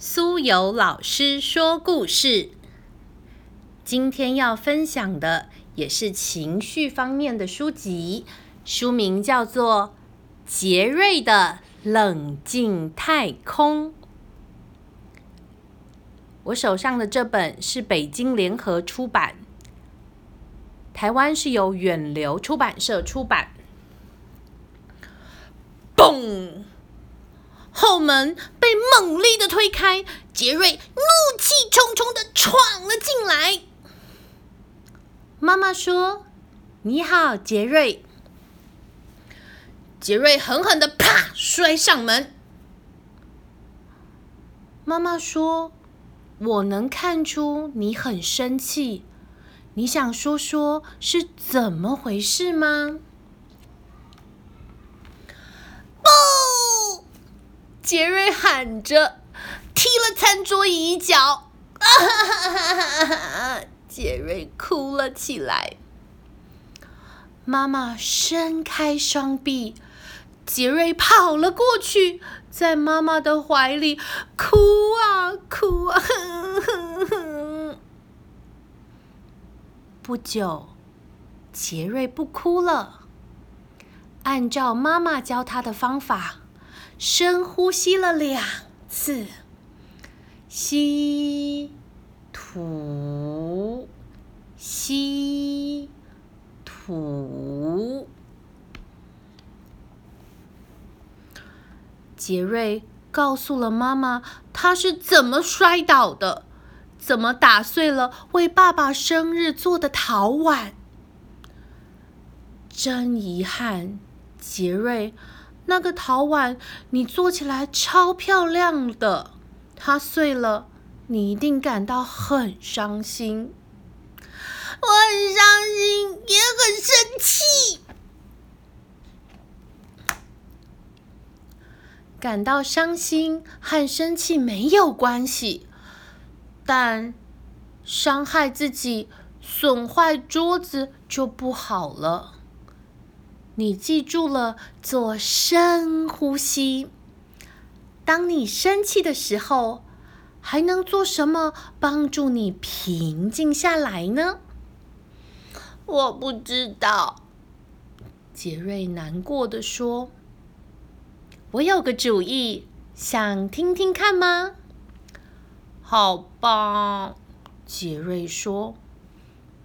苏有老师说故事。今天要分享的也是情绪方面的书籍，书名叫做《杰瑞的冷静太空》。我手上的这本是北京联合出版，台湾是由远流出版社出版。嘣！后门被猛力的推开，杰瑞怒气冲冲的闯了进来。妈妈说：“你好，杰瑞。”杰瑞狠狠的啪摔上门。妈妈说：“我能看出你很生气，你想说说是怎么回事吗？”杰瑞喊着，踢了餐桌椅一脚，杰瑞哭了起来。妈妈伸开双臂，杰瑞跑了过去，在妈妈的怀里哭啊哭啊。不久，杰瑞不哭了，按照妈妈教他的方法。深呼吸了两次，吸吐，吸吐。杰瑞告诉了妈妈他是怎么摔倒的，怎么打碎了为爸爸生日做的陶碗。真遗憾，杰瑞。那个陶碗，你做起来超漂亮的，它碎了，你一定感到很伤心。我很伤心，也很生气。感到伤心和生气没有关系，但伤害自己、损坏桌子就不好了。你记住了，做深呼吸。当你生气的时候，还能做什么帮助你平静下来呢？我不知道。杰瑞难过的说：“我有个主意，想听听看吗？”好吧，杰瑞说：“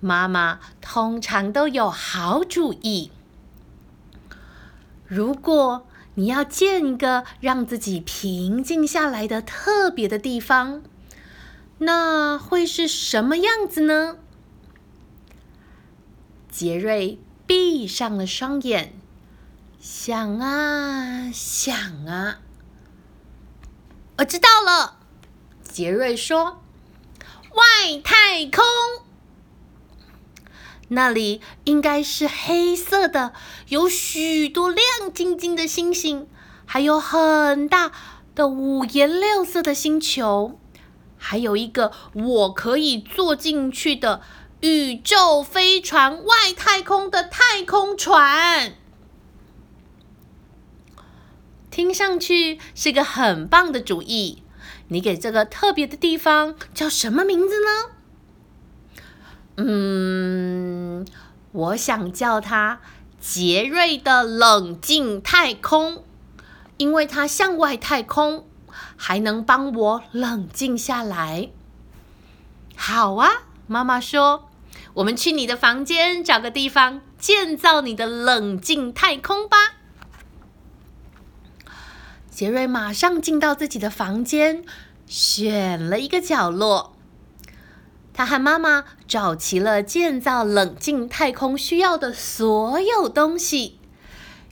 妈妈通常都有好主意。”如果你要建一个让自己平静下来的特别的地方，那会是什么样子呢？杰瑞闭上了双眼，想啊想啊，我知道了。杰瑞说：“外太空。”那里应该是黑色的，有许多亮晶晶的星星，还有很大的五颜六色的星球，还有一个我可以坐进去的宇宙飞船——外太空的太空船。听上去是个很棒的主意。你给这个特别的地方叫什么名字呢？嗯，我想叫它杰瑞的冷静太空，因为它向外太空，还能帮我冷静下来。好啊，妈妈说，我们去你的房间找个地方建造你的冷静太空吧。杰瑞马上进到自己的房间，选了一个角落。他和妈妈找齐了建造冷静太空需要的所有东西，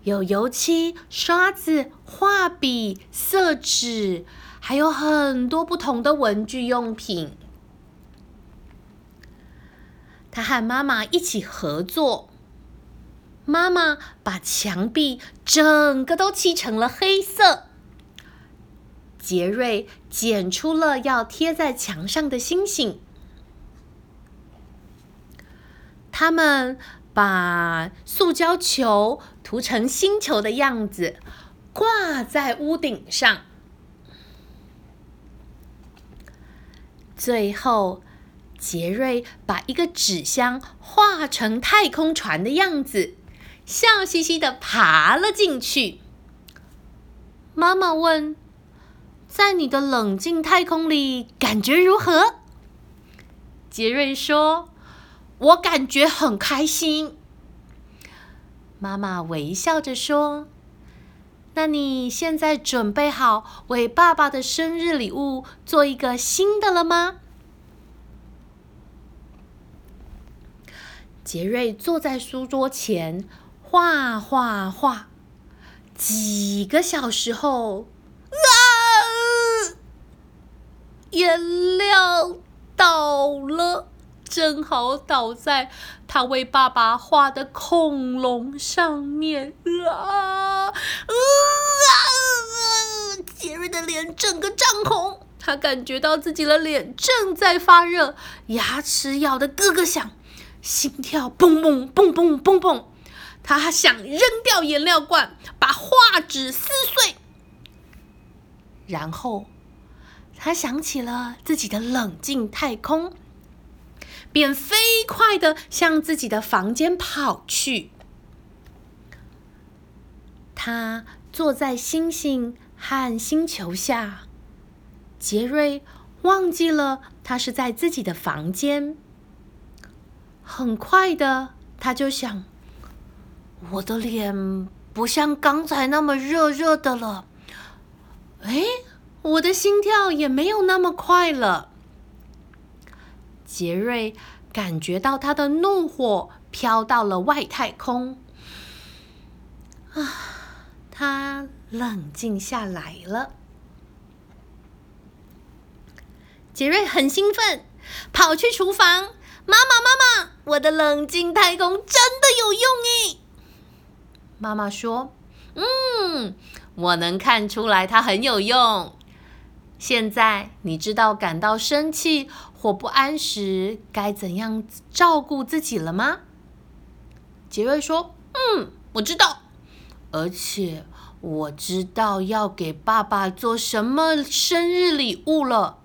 有油漆、刷子、画笔、色纸，还有很多不同的文具用品。他和妈妈一起合作，妈妈把墙壁整个都漆成了黑色。杰瑞剪出了要贴在墙上的星星。他们把塑胶球涂成星球的样子，挂在屋顶上。最后，杰瑞把一个纸箱画成太空船的样子，笑嘻嘻的爬了进去。妈妈问：“在你的冷静太空里，感觉如何？”杰瑞说：“我感觉很开心。”妈妈微笑着说：“那你现在准备好为爸爸的生日礼物做一个新的了吗？”杰瑞坐在书桌前画画画，几个小时后，啊！颜料倒了，正好倒在他为爸爸画的恐龙上面。啊！啊！杰瑞的脸整个涨红，他感觉到自己的脸正在发热，牙齿咬得咯咯响。心跳蹦蹦蹦蹦蹦蹦，他想扔掉颜料罐，把画纸撕碎。然后，他想起了自己的冷静太空，便飞快的向自己的房间跑去。他坐在星星和星球下，杰瑞忘记了他是在自己的房间。很快的，他就想：我的脸不像刚才那么热热的了。哎，我的心跳也没有那么快了。杰瑞感觉到他的怒火飘到了外太空。啊，他冷静下来了。杰瑞很兴奋，跑去厨房。妈妈，妈妈，我的冷静太空真的有用诶！妈妈说：“嗯，我能看出来它很有用。现在你知道感到生气或不安时该怎样照顾自己了吗？”杰瑞说：“嗯，我知道，而且我知道要给爸爸做什么生日礼物了。”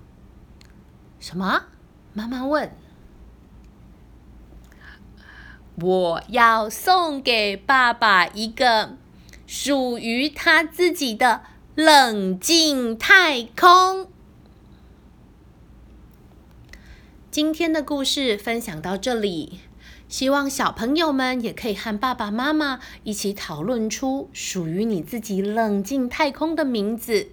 什么？妈妈问。我要送给爸爸一个属于他自己的冷静太空。今天的故事分享到这里，希望小朋友们也可以和爸爸妈妈一起讨论出属于你自己冷静太空的名字。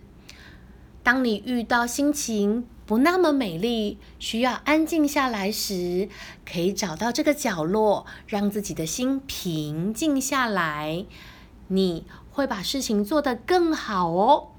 当你遇到心情，不那么美丽，需要安静下来时，可以找到这个角落，让自己的心平静下来。你会把事情做得更好哦。